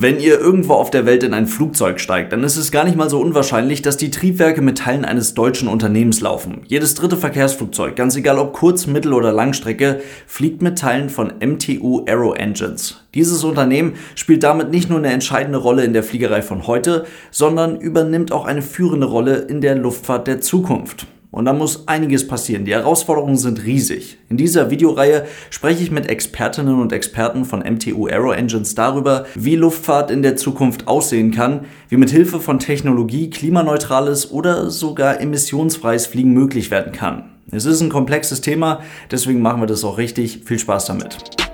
Wenn ihr irgendwo auf der Welt in ein Flugzeug steigt, dann ist es gar nicht mal so unwahrscheinlich, dass die Triebwerke mit Teilen eines deutschen Unternehmens laufen. Jedes dritte Verkehrsflugzeug, ganz egal ob Kurz-, Mittel- oder Langstrecke, fliegt mit Teilen von MTU Aero Engines. Dieses Unternehmen spielt damit nicht nur eine entscheidende Rolle in der Fliegerei von heute, sondern übernimmt auch eine führende Rolle in der Luftfahrt der Zukunft. Und da muss einiges passieren. Die Herausforderungen sind riesig. In dieser Videoreihe spreche ich mit Expertinnen und Experten von MTU Aero Engines darüber, wie Luftfahrt in der Zukunft aussehen kann, wie mit Hilfe von Technologie klimaneutrales oder sogar emissionsfreies Fliegen möglich werden kann. Es ist ein komplexes Thema, deswegen machen wir das auch richtig. Viel Spaß damit.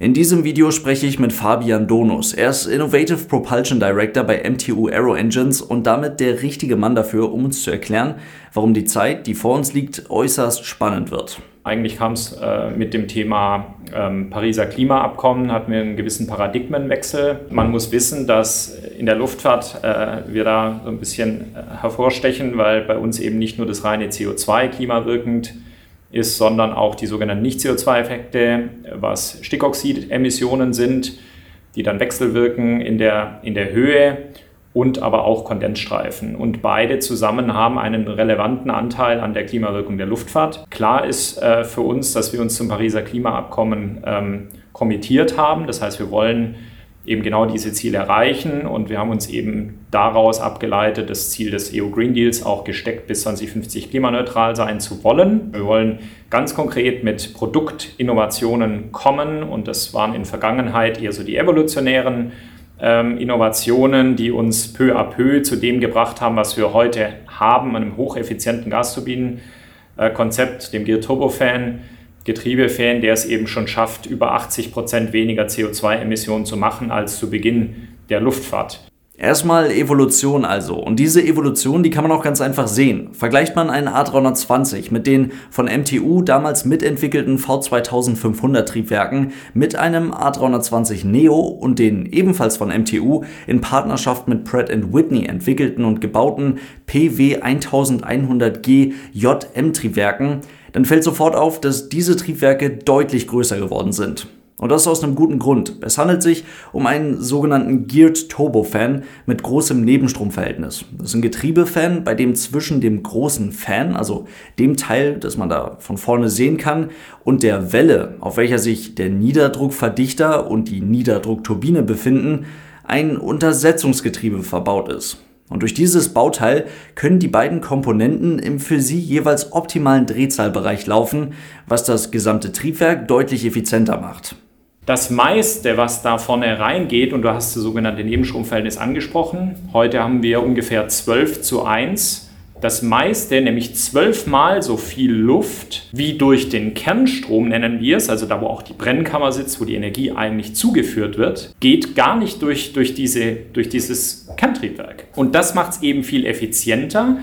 In diesem Video spreche ich mit Fabian Donus. Er ist Innovative Propulsion Director bei MTU Aero Engines und damit der richtige Mann dafür, um uns zu erklären, warum die Zeit, die vor uns liegt, äußerst spannend wird. Eigentlich kam es äh, mit dem Thema ähm, Pariser Klimaabkommen, hatten wir einen gewissen Paradigmenwechsel. Man muss wissen, dass in der Luftfahrt äh, wir da so ein bisschen äh, hervorstechen, weil bei uns eben nicht nur das reine CO2 klimawirkend ist, sondern auch die sogenannten Nicht-CO2-Effekte, was Stickoxidemissionen sind, die dann wechselwirken in der, in der Höhe und aber auch Kondensstreifen. Und beide zusammen haben einen relevanten Anteil an der Klimawirkung der Luftfahrt. Klar ist äh, für uns, dass wir uns zum Pariser Klimaabkommen ähm, kommittiert haben. Das heißt, wir wollen eben genau diese Ziele erreichen. Und wir haben uns eben daraus abgeleitet, das Ziel des EU Green Deals auch gesteckt, bis 2050 klimaneutral sein zu wollen. Wir wollen ganz konkret mit Produktinnovationen kommen und das waren in Vergangenheit eher so die evolutionären ähm, Innovationen, die uns peu à peu zu dem gebracht haben, was wir heute haben, einem hocheffizienten Gasturbinenkonzept, dem Gear Turbofan Getriebefan, der es eben schon schafft, über 80 Prozent weniger CO2-Emissionen zu machen als zu Beginn der Luftfahrt. Erstmal Evolution also. Und diese Evolution, die kann man auch ganz einfach sehen. Vergleicht man einen A320 mit den von MTU damals mitentwickelten V2500 Triebwerken mit einem A320 Neo und den ebenfalls von MTU in Partnerschaft mit Pratt Whitney entwickelten und gebauten PW 1100G JM Triebwerken, dann fällt sofort auf, dass diese Triebwerke deutlich größer geworden sind. Und das aus einem guten Grund. Es handelt sich um einen sogenannten Geared Turbofan mit großem Nebenstromverhältnis. Das ist ein Getriebefan, bei dem zwischen dem großen Fan, also dem Teil, das man da von vorne sehen kann, und der Welle, auf welcher sich der Niederdruckverdichter und die Niederdruckturbine befinden, ein Untersetzungsgetriebe verbaut ist. Und durch dieses Bauteil können die beiden Komponenten im für sie jeweils optimalen Drehzahlbereich laufen, was das gesamte Triebwerk deutlich effizienter macht. Das meiste, was da vorne reingeht, und du hast das sogenannte Nebenstromverhältnis angesprochen, heute haben wir ungefähr 12 zu 1 das meiste, nämlich zwölfmal so viel Luft wie durch den Kernstrom, nennen wir es, also da, wo auch die Brennkammer sitzt, wo die Energie eigentlich zugeführt wird, geht gar nicht durch, durch, diese, durch dieses Kerntriebwerk. Und das macht es eben viel effizienter,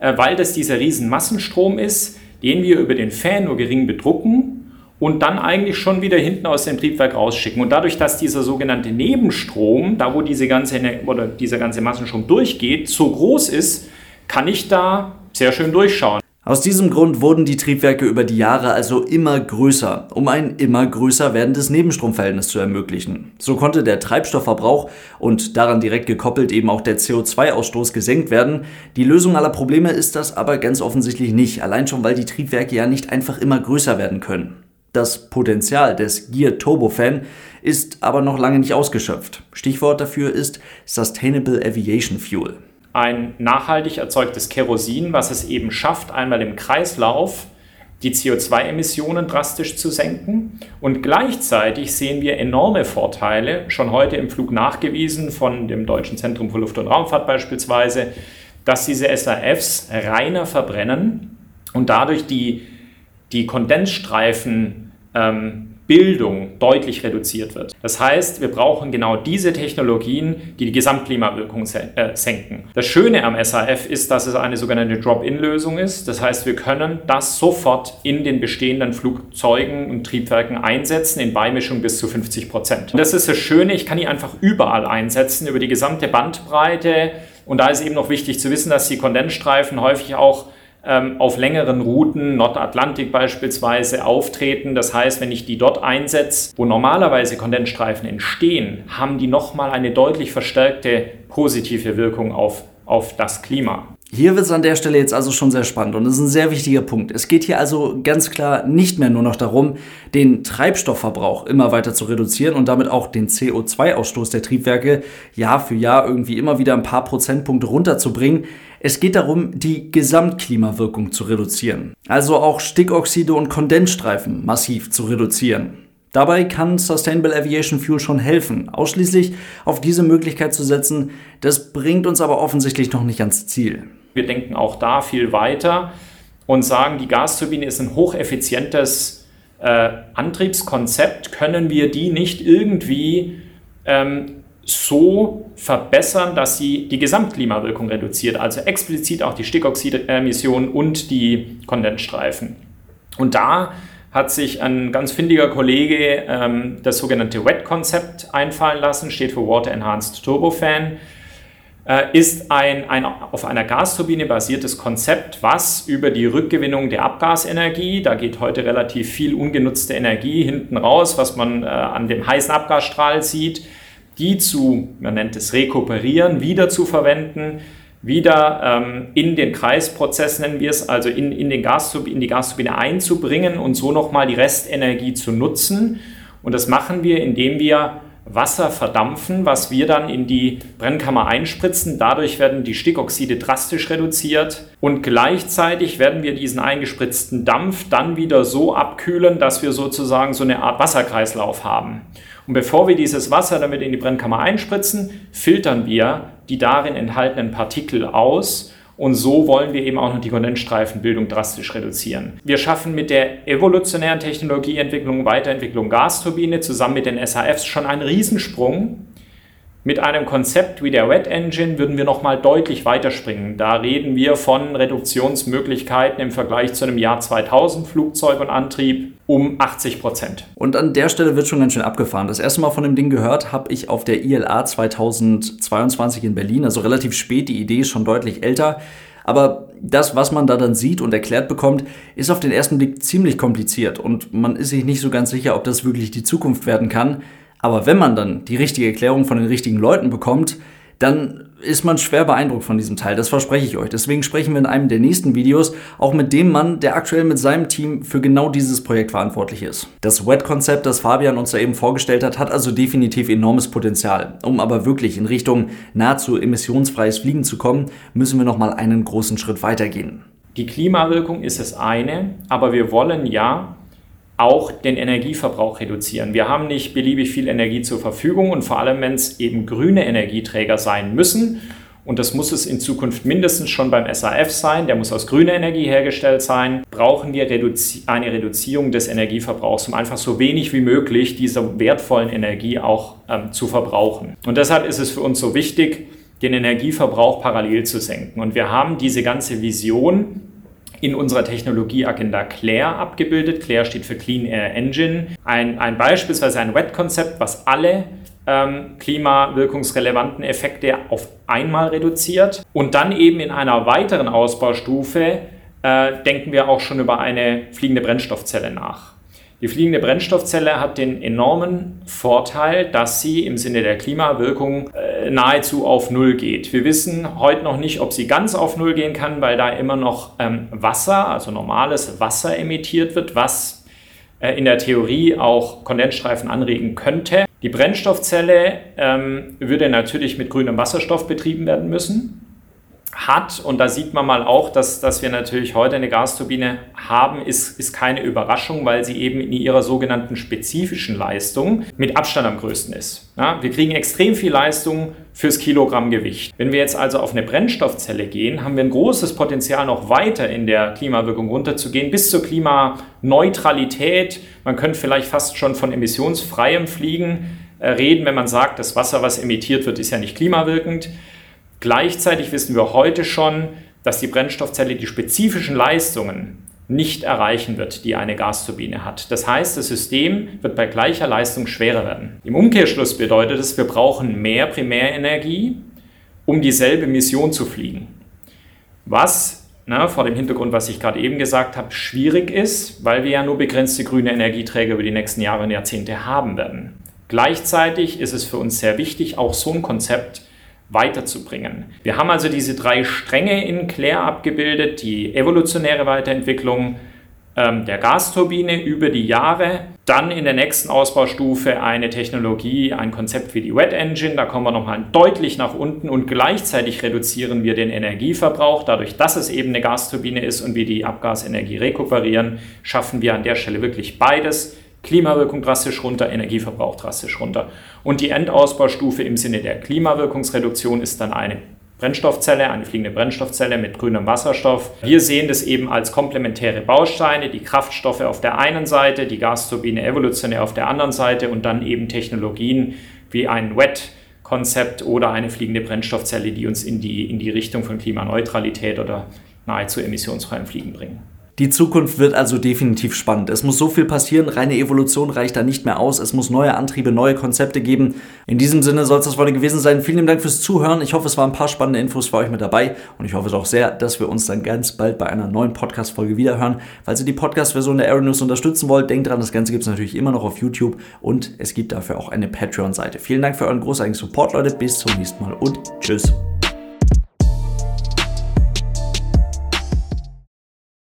äh, weil das dieser riesen Massenstrom ist, den wir über den Fan nur gering bedrucken und dann eigentlich schon wieder hinten aus dem Triebwerk rausschicken. Und dadurch, dass dieser sogenannte Nebenstrom, da wo diese ganze, oder dieser ganze Massenstrom durchgeht, so groß ist, kann ich da sehr schön durchschauen. Aus diesem Grund wurden die Triebwerke über die Jahre also immer größer, um ein immer größer werdendes Nebenstromverhältnis zu ermöglichen. So konnte der Treibstoffverbrauch und daran direkt gekoppelt eben auch der CO2-Ausstoß gesenkt werden. Die Lösung aller Probleme ist das aber ganz offensichtlich nicht, allein schon weil die Triebwerke ja nicht einfach immer größer werden können. Das Potenzial des Gear Turbofan ist aber noch lange nicht ausgeschöpft. Stichwort dafür ist Sustainable Aviation Fuel ein nachhaltig erzeugtes Kerosin, was es eben schafft, einmal im Kreislauf die CO2-Emissionen drastisch zu senken. Und gleichzeitig sehen wir enorme Vorteile, schon heute im Flug nachgewiesen von dem Deutschen Zentrum für Luft- und Raumfahrt beispielsweise, dass diese SAFs reiner verbrennen und dadurch die, die Kondensstreifen ähm, Bildung deutlich reduziert wird. Das heißt, wir brauchen genau diese Technologien, die die Gesamtklimawirkung äh, senken. Das Schöne am SAF ist, dass es eine sogenannte Drop-in-Lösung ist. Das heißt, wir können das sofort in den bestehenden Flugzeugen und Triebwerken einsetzen, in Beimischung bis zu 50 Prozent. Das ist das Schöne, ich kann die einfach überall einsetzen, über die gesamte Bandbreite. Und da ist eben noch wichtig zu wissen, dass die Kondensstreifen häufig auch auf längeren Routen, Nordatlantik beispielsweise, auftreten. Das heißt, wenn ich die dort einsetze, wo normalerweise Kondensstreifen entstehen, haben die nochmal eine deutlich verstärkte positive Wirkung auf, auf das Klima. Hier wird es an der Stelle jetzt also schon sehr spannend und das ist ein sehr wichtiger Punkt. Es geht hier also ganz klar nicht mehr nur noch darum, den Treibstoffverbrauch immer weiter zu reduzieren und damit auch den CO2-Ausstoß der Triebwerke Jahr für Jahr irgendwie immer wieder ein paar Prozentpunkte runterzubringen. Es geht darum, die Gesamtklimawirkung zu reduzieren. Also auch Stickoxide und Kondensstreifen massiv zu reduzieren. Dabei kann Sustainable Aviation Fuel schon helfen. Ausschließlich auf diese Möglichkeit zu setzen, das bringt uns aber offensichtlich noch nicht ans Ziel. Wir denken auch da viel weiter und sagen, die Gasturbine ist ein hocheffizientes äh, Antriebskonzept. Können wir die nicht irgendwie ähm, so verbessern, dass sie die Gesamtklimawirkung reduziert, also explizit auch die Stickoxidemissionen und die Kondensstreifen. Und da hat sich ein ganz findiger Kollege ähm, das sogenannte WET-Konzept einfallen lassen, steht für Water Enhanced Turbofan, ist ein, ein auf einer Gasturbine basiertes Konzept, was über die Rückgewinnung der Abgasenergie, da geht heute relativ viel ungenutzte Energie hinten raus, was man äh, an dem heißen Abgasstrahl sieht, die zu, man nennt es rekuperieren, wieder zu verwenden, wieder ähm, in den Kreisprozess, nennen wir es, also in, in, den Gasturbine, in die Gasturbine einzubringen und so nochmal die Restenergie zu nutzen. Und das machen wir, indem wir Wasser verdampfen, was wir dann in die Brennkammer einspritzen. Dadurch werden die Stickoxide drastisch reduziert und gleichzeitig werden wir diesen eingespritzten Dampf dann wieder so abkühlen, dass wir sozusagen so eine Art Wasserkreislauf haben. Und bevor wir dieses Wasser damit in die Brennkammer einspritzen, filtern wir die darin enthaltenen Partikel aus und so wollen wir eben auch noch die Kondensstreifenbildung drastisch reduzieren. Wir schaffen mit der evolutionären Technologieentwicklung, Weiterentwicklung Gasturbine zusammen mit den SAFs schon einen Riesensprung mit einem Konzept wie der Wet Engine würden wir nochmal deutlich weiterspringen. Da reden wir von Reduktionsmöglichkeiten im Vergleich zu einem Jahr 2000 Flugzeug und Antrieb um 80 Prozent. Und an der Stelle wird schon ganz schön abgefahren. Das erste Mal von dem Ding gehört habe ich auf der ILA 2022 in Berlin, also relativ spät. Die Idee ist schon deutlich älter. Aber das, was man da dann sieht und erklärt bekommt, ist auf den ersten Blick ziemlich kompliziert und man ist sich nicht so ganz sicher, ob das wirklich die Zukunft werden kann. Aber wenn man dann die richtige Erklärung von den richtigen Leuten bekommt, dann ist man schwer beeindruckt von diesem Teil. Das verspreche ich euch. Deswegen sprechen wir in einem der nächsten Videos auch mit dem Mann, der aktuell mit seinem Team für genau dieses Projekt verantwortlich ist. Das WET-Konzept, das Fabian uns da eben vorgestellt hat, hat also definitiv enormes Potenzial. Um aber wirklich in Richtung nahezu emissionsfreies Fliegen zu kommen, müssen wir nochmal einen großen Schritt weitergehen. Die Klimawirkung ist das eine, aber wir wollen ja auch den Energieverbrauch reduzieren. Wir haben nicht beliebig viel Energie zur Verfügung und vor allem, wenn es eben grüne Energieträger sein müssen, und das muss es in Zukunft mindestens schon beim SAF sein, der muss aus grüner Energie hergestellt sein, brauchen wir reduzi eine Reduzierung des Energieverbrauchs, um einfach so wenig wie möglich dieser wertvollen Energie auch ähm, zu verbrauchen. Und deshalb ist es für uns so wichtig, den Energieverbrauch parallel zu senken. Und wir haben diese ganze Vision in unserer Technologieagenda CLARE abgebildet. CLARE steht für Clean Air Engine. Ein, ein beispielsweise ein WET-Konzept, was alle ähm, klimawirkungsrelevanten Effekte auf einmal reduziert. Und dann eben in einer weiteren Ausbaustufe äh, denken wir auch schon über eine fliegende Brennstoffzelle nach. Die fliegende Brennstoffzelle hat den enormen Vorteil, dass sie im Sinne der Klimawirkung äh, nahezu auf Null geht. Wir wissen heute noch nicht, ob sie ganz auf Null gehen kann, weil da immer noch ähm, Wasser, also normales Wasser emittiert wird, was äh, in der Theorie auch Kondensstreifen anregen könnte. Die Brennstoffzelle ähm, würde natürlich mit grünem Wasserstoff betrieben werden müssen hat, und da sieht man mal auch, dass, dass wir natürlich heute eine Gasturbine haben, ist, ist keine Überraschung, weil sie eben in ihrer sogenannten spezifischen Leistung mit Abstand am größten ist. Ja, wir kriegen extrem viel Leistung fürs Kilogramm Gewicht. Wenn wir jetzt also auf eine Brennstoffzelle gehen, haben wir ein großes Potenzial, noch weiter in der Klimawirkung runterzugehen, bis zur Klimaneutralität. Man könnte vielleicht fast schon von emissionsfreiem Fliegen äh, reden, wenn man sagt, das Wasser, was emittiert wird, ist ja nicht klimawirkend. Gleichzeitig wissen wir heute schon, dass die Brennstoffzelle die spezifischen Leistungen nicht erreichen wird, die eine Gasturbine hat. Das heißt, das System wird bei gleicher Leistung schwerer werden. Im Umkehrschluss bedeutet es, wir brauchen mehr Primärenergie, um dieselbe Mission zu fliegen. Was na, vor dem Hintergrund, was ich gerade eben gesagt habe, schwierig ist, weil wir ja nur begrenzte grüne Energieträger über die nächsten Jahre und Jahrzehnte haben werden. Gleichzeitig ist es für uns sehr wichtig, auch so ein Konzept weiterzubringen. Wir haben also diese drei Stränge in Claire abgebildet, die evolutionäre Weiterentwicklung, ähm, der Gasturbine über die Jahre. Dann in der nächsten Ausbaustufe eine Technologie, ein Konzept wie die Wet Engine. Da kommen wir nochmal deutlich nach unten und gleichzeitig reduzieren wir den Energieverbrauch. Dadurch, dass es eben eine Gasturbine ist und wir die Abgasenergie rekuperieren, schaffen wir an der Stelle wirklich beides. Klimawirkung drastisch runter, Energieverbrauch drastisch runter. Und die Endausbaustufe im Sinne der Klimawirkungsreduktion ist dann eine Brennstoffzelle, eine fliegende Brennstoffzelle mit grünem Wasserstoff. Wir sehen das eben als komplementäre Bausteine, die Kraftstoffe auf der einen Seite, die Gasturbine evolutionär auf der anderen Seite und dann eben Technologien wie ein WET-Konzept oder eine fliegende Brennstoffzelle, die uns in die, in die Richtung von Klimaneutralität oder nahezu emissionsfreiem Fliegen bringen. Die Zukunft wird also definitiv spannend. Es muss so viel passieren, reine Evolution reicht da nicht mehr aus. Es muss neue Antriebe, neue Konzepte geben. In diesem Sinne soll es das heute gewesen sein. Vielen Dank fürs Zuhören. Ich hoffe, es waren ein paar spannende Infos für euch mit dabei und ich hoffe auch sehr, dass wir uns dann ganz bald bei einer neuen Podcast-Folge wiederhören. Falls ihr die Podcast-Version der Aeronews unterstützen wollt, denkt dran, das Ganze gibt es natürlich immer noch auf YouTube und es gibt dafür auch eine Patreon-Seite. Vielen Dank für euren großartigen Support, Leute. Bis zum nächsten Mal und tschüss.